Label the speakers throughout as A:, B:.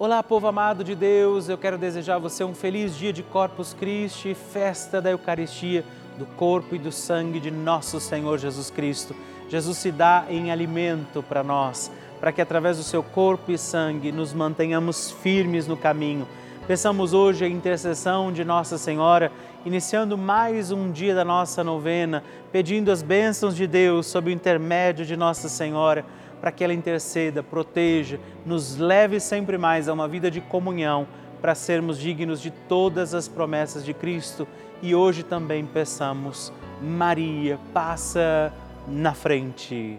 A: Olá, povo amado de Deus, eu quero desejar a você um feliz dia de Corpus Christi, festa da Eucaristia, do corpo e do sangue de nosso Senhor Jesus Cristo. Jesus se dá em alimento para nós, para que através do seu corpo e sangue nos mantenhamos firmes no caminho. Peçamos hoje a intercessão de Nossa Senhora, iniciando mais um dia da nossa novena, pedindo as bênçãos de Deus sob o intermédio de Nossa Senhora para que ela interceda, proteja, nos leve sempre mais a uma vida de comunhão, para sermos dignos de todas as promessas de Cristo. E hoje também peçamos, Maria, passa na frente.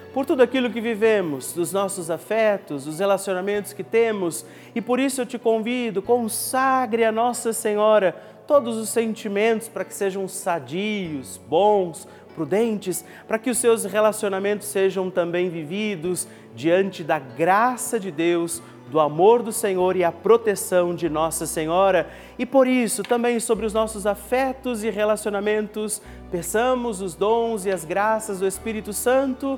A: por tudo aquilo que vivemos, dos nossos afetos, dos relacionamentos que temos, e por isso eu te convido, consagre a Nossa Senhora todos os sentimentos para que sejam sadios, bons, prudentes, para que os seus relacionamentos sejam também vividos diante da graça de Deus, do amor do Senhor e a proteção de Nossa Senhora. E por isso, também sobre os nossos afetos e relacionamentos, peçamos os dons e as graças do Espírito Santo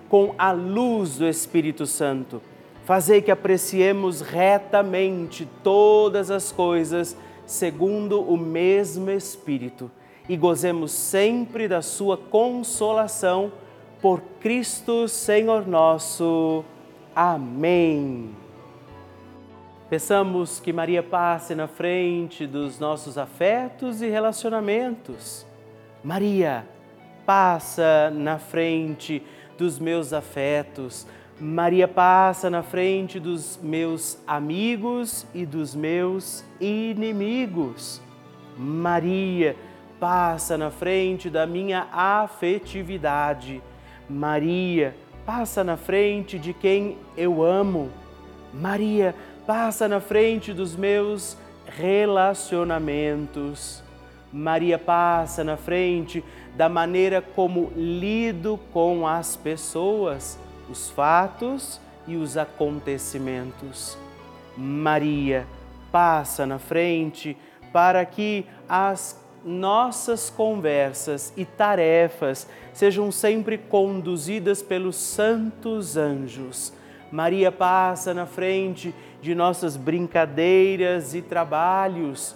A: com a luz do Espírito Santo. Fazei que apreciemos retamente todas as coisas segundo o mesmo Espírito e gozemos sempre da sua consolação por Cristo Senhor nosso. Amém. Peçamos que Maria passe na frente dos nossos afetos e relacionamentos. Maria, passa na frente dos meus afetos. Maria passa na frente dos meus amigos e dos meus inimigos. Maria passa na frente da minha afetividade. Maria passa na frente de quem eu amo. Maria passa na frente dos meus relacionamentos. Maria passa na frente da maneira como lido com as pessoas, os fatos e os acontecimentos. Maria passa na frente para que as nossas conversas e tarefas sejam sempre conduzidas pelos santos anjos. Maria passa na frente de nossas brincadeiras e trabalhos,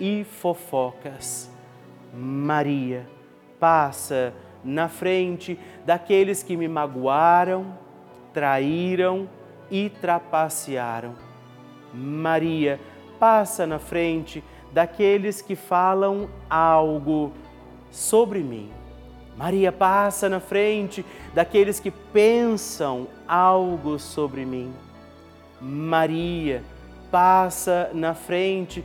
A: e fofocas. Maria passa na frente daqueles que me magoaram, traíram e trapacearam. Maria passa na frente daqueles que falam algo sobre mim. Maria passa na frente daqueles que pensam algo sobre mim. Maria passa na frente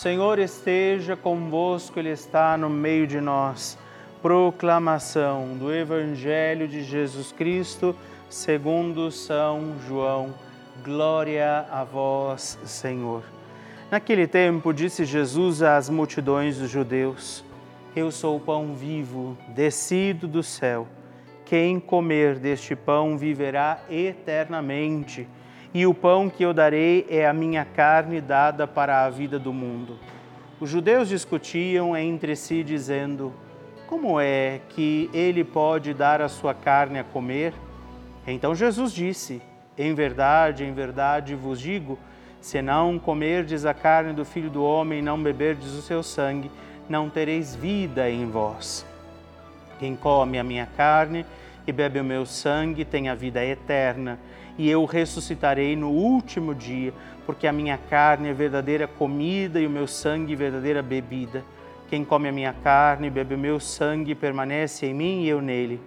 A: Senhor esteja convosco, Ele está no meio de nós. Proclamação do Evangelho de Jesus Cristo, segundo São João. Glória a vós, Senhor. Naquele tempo, disse Jesus às multidões dos judeus: eu sou o pão vivo, descido do céu. Quem comer deste pão viverá eternamente, e o pão que eu darei é a minha carne dada para a vida do mundo. Os judeus discutiam entre si, dizendo: Como é que ele pode dar a sua carne a comer? Então Jesus disse: Em verdade, em verdade vos digo: se não comerdes a carne do filho do homem e não beberdes o seu sangue, não tereis vida em vós. Quem come a minha carne e bebe o meu sangue tem a vida eterna, e eu ressuscitarei no último dia, porque a minha carne é verdadeira comida e o meu sangue verdadeira bebida. Quem come a minha carne e bebe o meu sangue permanece em mim e eu nele.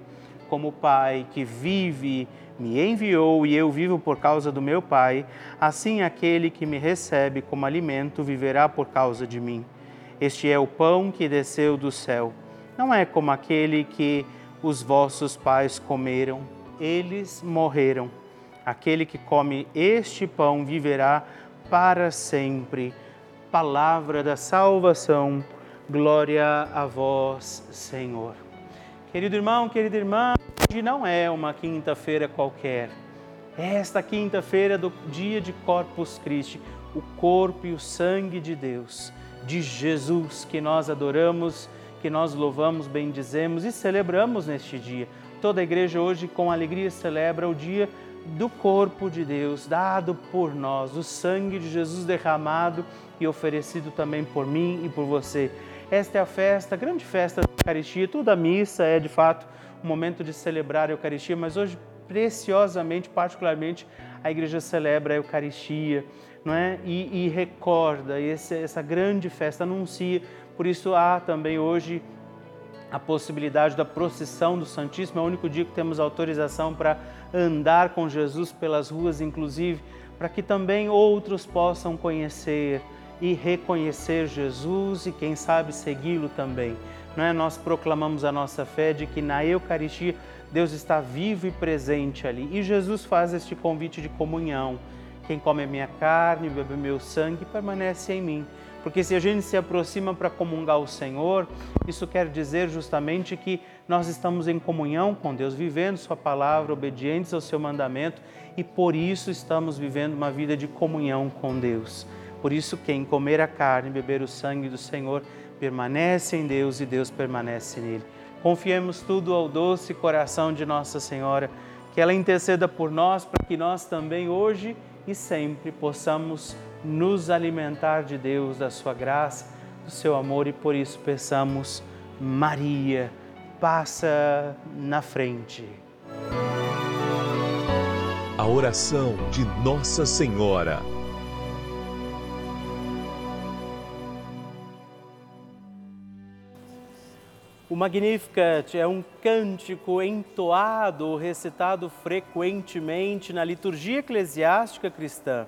A: Como o Pai que vive me enviou e eu vivo por causa do meu Pai, assim aquele que me recebe como alimento viverá por causa de mim. Este é o pão que desceu do céu. Não é como aquele que os vossos pais comeram, eles morreram. Aquele que come este pão viverá para sempre. Palavra da salvação, glória a vós, Senhor. Querido irmão, querida irmã, hoje não é uma quinta-feira qualquer. É esta quinta-feira do dia de Corpus Christi, o corpo e o sangue de Deus, de Jesus, que nós adoramos que nós louvamos, bendizemos e celebramos neste dia. Toda a igreja hoje com alegria celebra o dia do corpo de Deus dado por nós, o sangue de Jesus derramado e oferecido também por mim e por você. Esta é a festa, a grande festa da Eucaristia. Toda missa é de fato um momento de celebrar a Eucaristia, mas hoje preciosamente, particularmente, a igreja celebra a Eucaristia, não é? E, e recorda esse, essa grande festa, anuncia por isso há também hoje a possibilidade da procissão do Santíssimo. É o único dia que temos autorização para andar com Jesus pelas ruas, inclusive, para que também outros possam conhecer e reconhecer Jesus e, quem sabe, segui-lo também. Não é? Nós proclamamos a nossa fé de que na Eucaristia Deus está vivo e presente ali. E Jesus faz este convite de comunhão. Quem come a minha carne, bebe meu sangue, permanece em mim. Porque se a gente se aproxima para comungar o Senhor, isso quer dizer justamente que nós estamos em comunhão com Deus, vivendo Sua palavra, obedientes ao Seu mandamento e por isso estamos vivendo uma vida de comunhão com Deus. Por isso, quem comer a carne e beber o sangue do Senhor permanece em Deus e Deus permanece nele. Confiemos tudo ao doce coração de Nossa Senhora, que ela interceda por nós para que nós também hoje e sempre possamos nos alimentar de Deus, da sua graça, do seu amor e por isso peçamos, Maria, passa na frente.
B: A oração de Nossa Senhora.
A: O Magnificat é um cântico entoado, recitado frequentemente na liturgia eclesiástica cristã.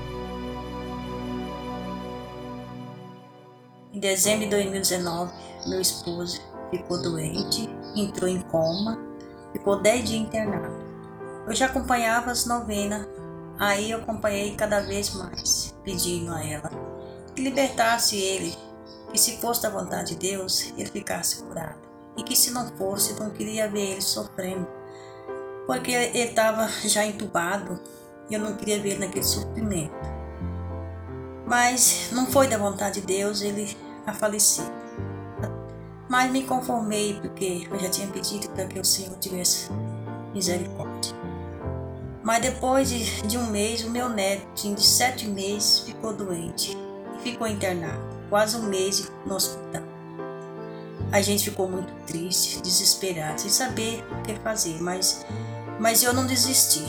C: Em dezembro de 2019, meu esposo ficou doente, entrou em coma, ficou 10 dias internado. Eu já acompanhava as novenas, aí eu acompanhei cada vez mais, pedindo a ela que libertasse ele que se fosse da vontade de Deus, ele ficasse curado. E que se não fosse, não queria ver ele sofrendo. Porque ele estava já entubado e eu não queria ver ele naquele sofrimento. Mas não foi da vontade de Deus ele a falecer. Mas me conformei porque eu já tinha pedido para que o Senhor tivesse misericórdia. Mas depois de, de um mês, o meu neto, de sete meses, ficou doente e ficou internado quase um mês no hospital. A gente ficou muito triste, desesperado, sem saber o que fazer, mas, mas eu não desisti.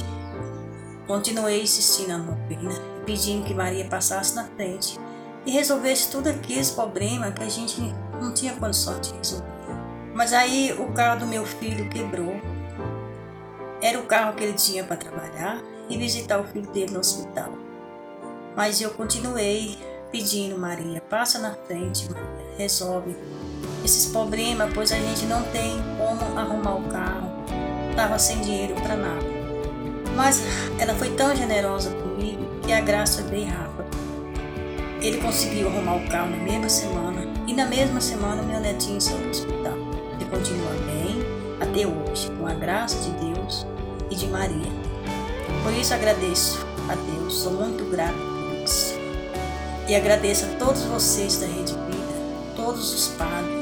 C: Continuei insistindo na novena, pedindo que Maria passasse na frente e resolvesse tudo aqueles problemas que a gente não tinha condição de resolver. Mas aí o carro do meu filho quebrou. Era o carro que ele tinha para trabalhar e visitar o filho dele no hospital. Mas eu continuei pedindo, Maria, passa na frente, resolve esses problemas, pois a gente não tem como arrumar o carro, estava sem dinheiro para nada. Mas ela foi tão generosa comigo que a graça veio rápida. Ele conseguiu arrumar o carro na mesma semana e na mesma semana meu netinho saiu do hospital. Ele continua bem até hoje, com a graça de Deus e de Maria. Por isso agradeço a Deus, sou muito grata por isso. E agradeço a todos vocês da Rede Vida, todos os padres.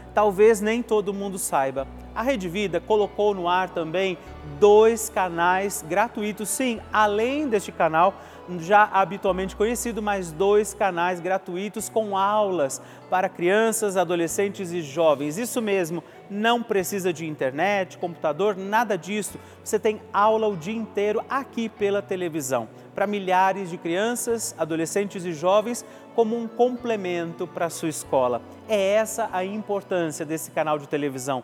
A: talvez nem todo mundo saiba. A Rede Vida colocou no ar também dois canais gratuitos, sim, além deste canal já habitualmente conhecido, mais dois canais gratuitos com aulas para crianças, adolescentes e jovens. Isso mesmo, não precisa de internet, computador, nada disso. Você tem aula o dia inteiro aqui pela televisão, para milhares de crianças, adolescentes e jovens, como um complemento para a sua escola. É essa a importância desse canal de televisão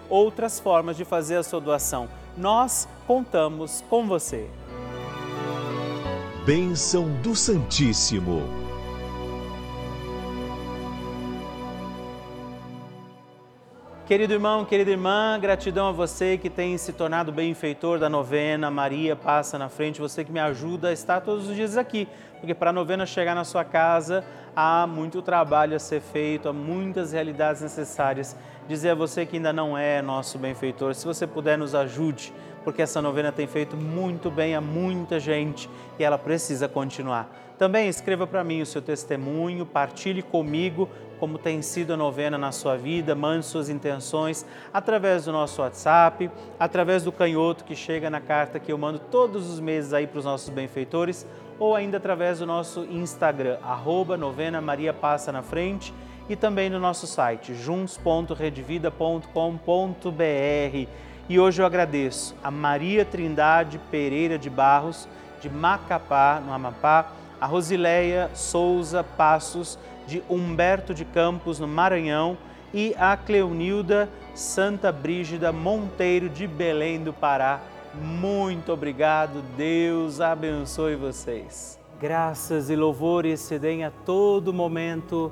A: outras formas de fazer a sua doação. Nós contamos com você.
B: Bênção do Santíssimo.
A: Querido irmão, querida irmã, gratidão a você que tem se tornado benfeitor da novena Maria Passa na Frente, você que me ajuda a estar todos os dias aqui, porque para a novena chegar na sua casa há muito trabalho a ser feito, há muitas realidades necessárias dizer a você que ainda não é nosso benfeitor, se você puder nos ajude, porque essa novena tem feito muito bem a muita gente e ela precisa continuar. Também escreva para mim o seu testemunho, partilhe comigo como tem sido a novena na sua vida, mande suas intenções através do nosso WhatsApp, através do canhoto que chega na carta que eu mando todos os meses aí para os nossos benfeitores, ou ainda através do nosso Instagram, arroba novena Maria Passa na Frente e também no nosso site juntos.redvida.com.br. E hoje eu agradeço a Maria Trindade Pereira de Barros, de Macapá, no Amapá, a Rosileia Souza Passos, de Humberto de Campos, no Maranhão, e a Cleonilda Santa Brígida Monteiro, de Belém do Pará. Muito obrigado, Deus abençoe vocês. Graças e louvores se deem a todo momento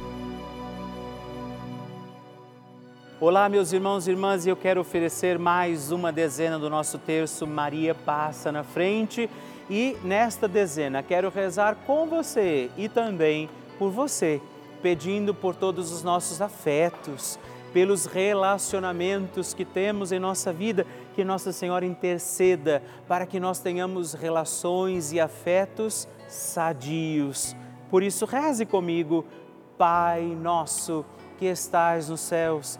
A: Olá, meus irmãos e irmãs, e eu quero oferecer mais uma dezena do nosso terço Maria passa na frente. E nesta dezena quero rezar com você e também por você, pedindo por todos os nossos afetos pelos relacionamentos que temos em nossa vida, que Nossa Senhora interceda para que nós tenhamos relações e afetos sadios. Por isso, reze comigo, Pai nosso que estais nos céus,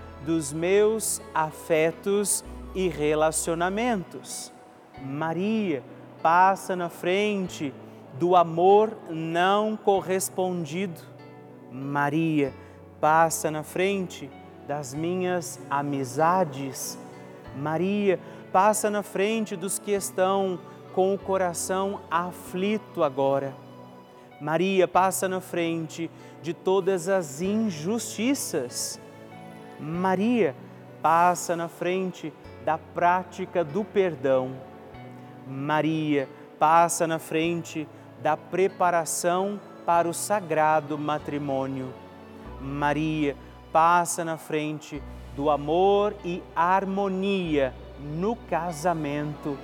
A: dos meus afetos e relacionamentos. Maria, passa na frente do amor não correspondido Maria, passa na frente das minhas amizades. Maria, passa na frente dos que estão com o coração aflito agora. Maria, passa na frente de todas as injustiças. Maria, passa na frente da prática do perdão. Maria, passa na frente da preparação para o sagrado matrimônio. Maria passa na frente do amor e harmonia no casamento.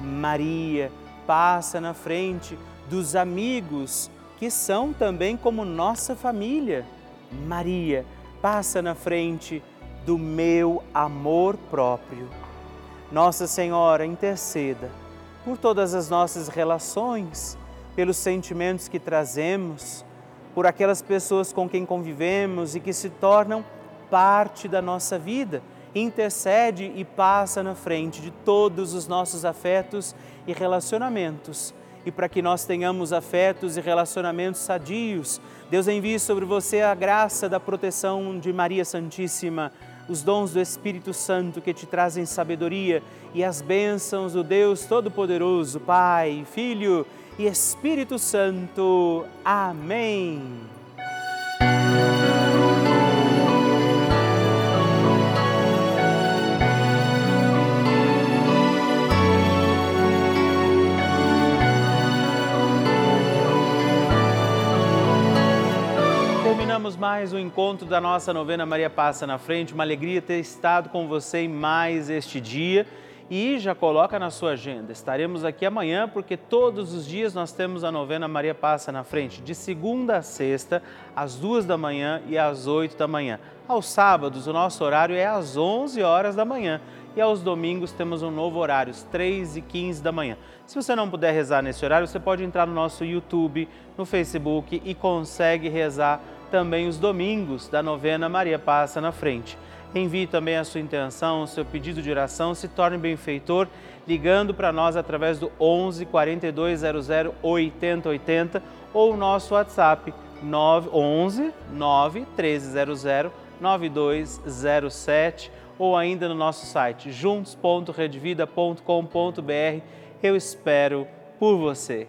A: Maria passa na frente dos amigos que são também como nossa família. Maria passa na frente do meu amor próprio. Nossa Senhora interceda por todas as nossas relações pelos sentimentos que trazemos, por aquelas pessoas com quem convivemos e que se tornam parte da nossa vida. Intercede e passa na frente de todos os nossos afetos e relacionamentos. E para que nós tenhamos afetos e relacionamentos sadios, Deus envie sobre você a graça da proteção de Maria Santíssima, os dons do Espírito Santo que te trazem sabedoria e as bênçãos do Deus Todo-Poderoso, Pai, Filho e Espírito Santo. Amém. Mais um encontro da nossa novena Maria Passa na Frente. Uma alegria ter estado com você em mais este dia e já coloca na sua agenda. Estaremos aqui amanhã porque todos os dias nós temos a novena Maria Passa na Frente, de segunda a sexta, às duas da manhã e às oito da manhã. Aos sábados, o nosso horário é às onze horas da manhã e aos domingos temos um novo horário, às três e quinze da manhã. Se você não puder rezar nesse horário, você pode entrar no nosso YouTube, no Facebook e consegue rezar também os domingos da novena Maria Passa na Frente. Envie também a sua intenção, o seu pedido de oração, se torne benfeitor ligando para nós através do 11 4200 8080 ou o nosso WhatsApp 11 9 1300 9207 ou ainda no nosso site juntos.redvida.com.br. Eu espero por você.